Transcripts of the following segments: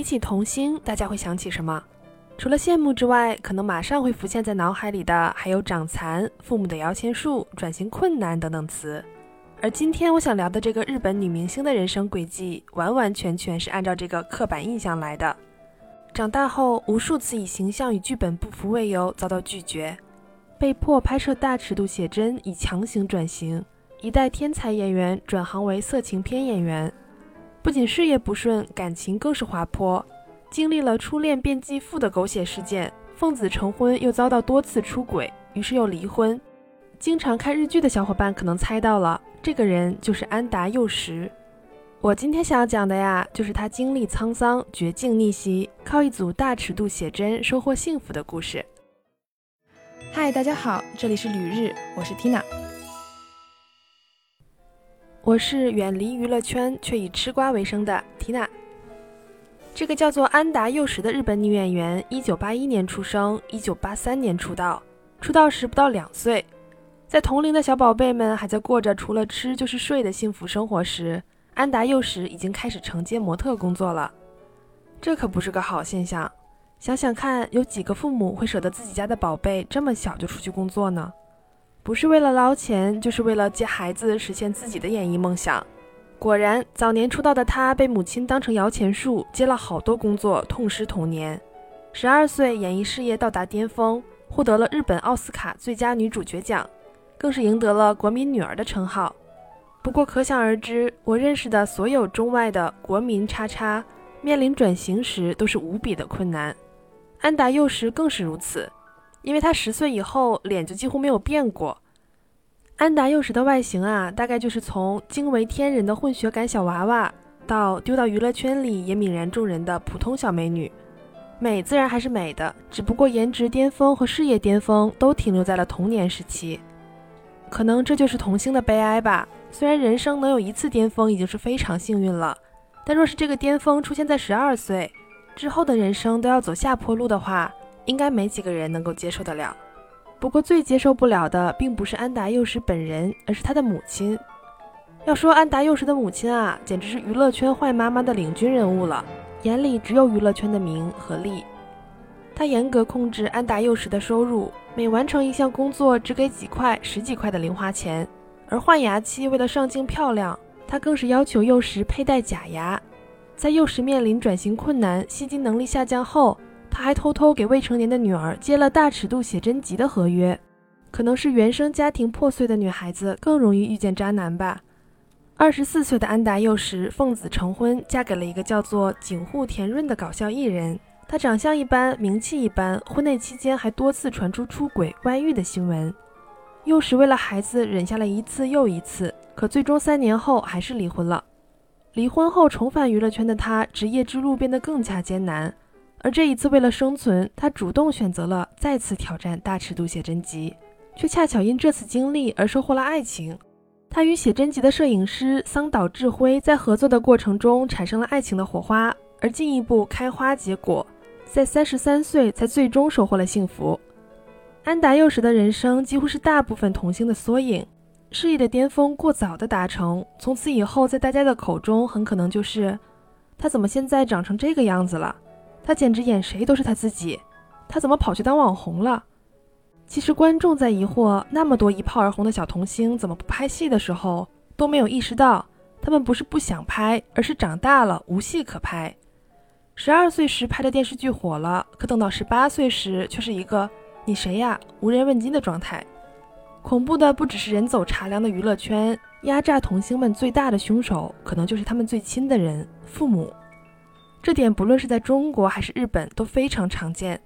提起童星，大家会想起什么？除了羡慕之外，可能马上会浮现在脑海里的还有长残、父母的摇钱树、转型困难等等词。而今天我想聊的这个日本女明星的人生轨迹，完完全全是按照这个刻板印象来的。长大后，无数次以形象与剧本不符为由遭到拒绝，被迫拍摄大尺度写真以强行转型，一代天才演员转行为色情片演员，不仅事业不顺，感情更是滑坡。经历了初恋变继父的狗血事件，奉子成婚又遭到多次出轨，于是又离婚。经常看日剧的小伙伴可能猜到了，这个人就是安达佑实。我今天想要讲的呀，就是他经历沧桑、绝境逆袭，靠一组大尺度写真收获幸福的故事。嗨，大家好，这里是旅日，我是 Tina。我是远离娱乐圈却以吃瓜为生的缇娜。这个叫做安达佑实的日本女演员，一九八一年出生，一九八三年出道。出道时不到两岁，在同龄的小宝贝们还在过着除了吃就是睡的幸福生活时，安达佑实已经开始承接模特工作了。这可不是个好现象。想想看，有几个父母会舍得自己家的宝贝这么小就出去工作呢？不是为了捞钱，就是为了接孩子实现自己的演艺梦想。果然，早年出道的她被母亲当成摇钱树，接了好多工作，痛失童年。十二岁，演艺事业到达巅峰，获得了日本奥斯卡最佳女主角奖，更是赢得了“国民女儿”的称号。不过，可想而知，我认识的所有中外的国民叉叉，面临转型时都是无比的困难。安达佑时更是如此，因为她十岁以后脸就几乎没有变过。安达幼时的外形啊，大概就是从惊为天人的混血感小娃娃，到丢到娱乐圈里也泯然众人的普通小美女。美自然还是美的，只不过颜值巅峰和事业巅峰都停留在了童年时期。可能这就是童星的悲哀吧。虽然人生能有一次巅峰已经是非常幸运了，但若是这个巅峰出现在十二岁之后的人生都要走下坡路的话，应该没几个人能够接受得了。不过最接受不了的，并不是安达佑实本人，而是他的母亲。要说安达佑实的母亲啊，简直是娱乐圈坏妈妈的领军人物了，眼里只有娱乐圈的名和利。他严格控制安达佑实的收入，每完成一项工作只给几块、十几块的零花钱。而换牙期为了上镜漂亮，他更是要求佑实佩戴假牙。在佑实面临转型困难、吸金能力下降后，他还偷偷给未成年的女儿接了大尺度写真集的合约，可能是原生家庭破碎的女孩子更容易遇见渣男吧。二十四岁的安达幼时奉子成婚，嫁给了一个叫做井户田润的搞笑艺人。他长相一般，名气一般，婚内期间还多次传出出轨外遇的新闻。幼时为了孩子忍下了一次又一次，可最终三年后还是离婚了。离婚后重返娱乐圈的他，职业之路变得更加艰难。而这一次，为了生存，他主动选择了再次挑战大尺度写真集，却恰巧因这次经历而收获了爱情。他与写真集的摄影师桑岛智辉在合作的过程中产生了爱情的火花，而进一步开花结果，在三十三岁才最终收获了幸福。安达幼时的人生几乎是大部分童星的缩影，事业的巅峰过早的达成，从此以后在大家的口中很可能就是他怎么现在长成这个样子了。他简直演谁都是他自己，他怎么跑去当网红了？其实观众在疑惑那么多一炮而红的小童星怎么不拍戏的时候，都没有意识到他们不是不想拍，而是长大了无戏可拍。十二岁时拍的电视剧火了，可等到十八岁时却是一个你谁呀无人问津的状态。恐怖的不只是人走茶凉的娱乐圈，压榨童星们最大的凶手，可能就是他们最亲的人——父母。这点不论是在中国还是日本都非常常见。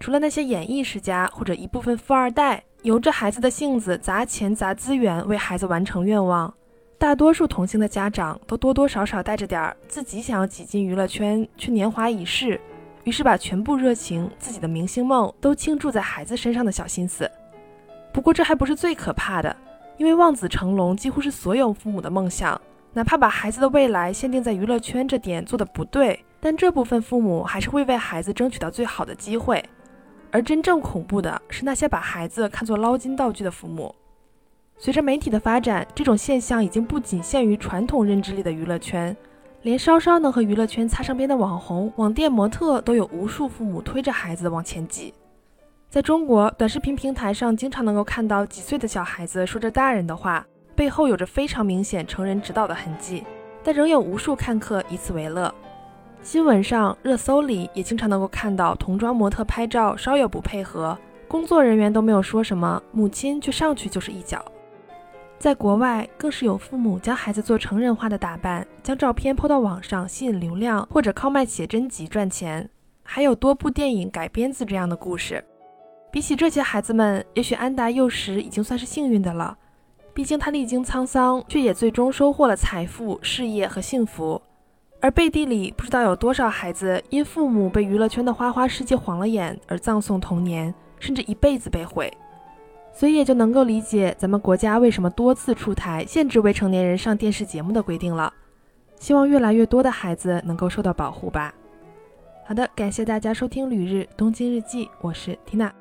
除了那些演艺世家或者一部分富二代，由着孩子的性子砸钱砸资源为孩子完成愿望，大多数同性的家长都多多少少带着点儿自己想要挤进娱乐圈却年华已逝，于是把全部热情、自己的明星梦都倾注在孩子身上的小心思。不过这还不是最可怕的，因为望子成龙几乎是所有父母的梦想。哪怕把孩子的未来限定在娱乐圈这点做的不对，但这部分父母还是会为孩子争取到最好的机会。而真正恐怖的是那些把孩子看作捞金道具的父母。随着媒体的发展，这种现象已经不仅限于传统认知里的娱乐圈，连稍稍能和娱乐圈擦上边的网红、网店模特，都有无数父母推着孩子往前挤。在中国，短视频平台上经常能够看到几岁的小孩子说着大人的话，背后有着非常明显成人指导的痕迹，但仍有无数看客以此为乐。新闻上、热搜里也经常能够看到童装模特拍照稍有不配合，工作人员都没有说什么，母亲却上去就是一脚。在国外，更是有父母将孩子做成人化的打扮，将照片抛到网上吸引流量，或者靠卖写真集赚钱。还有多部电影改编自这样的故事。比起这些孩子们，也许安达幼时已经算是幸运的了。毕竟他历经沧桑，却也最终收获了财富、事业和幸福。而背地里，不知道有多少孩子因父母被娱乐圈的花花世界晃了眼而葬送童年，甚至一辈子被毁。所以也就能够理解咱们国家为什么多次出台限制未成年人上电视节目的规定了。希望越来越多的孩子能够受到保护吧。好的，感谢大家收听《旅日东京日记》，我是缇娜。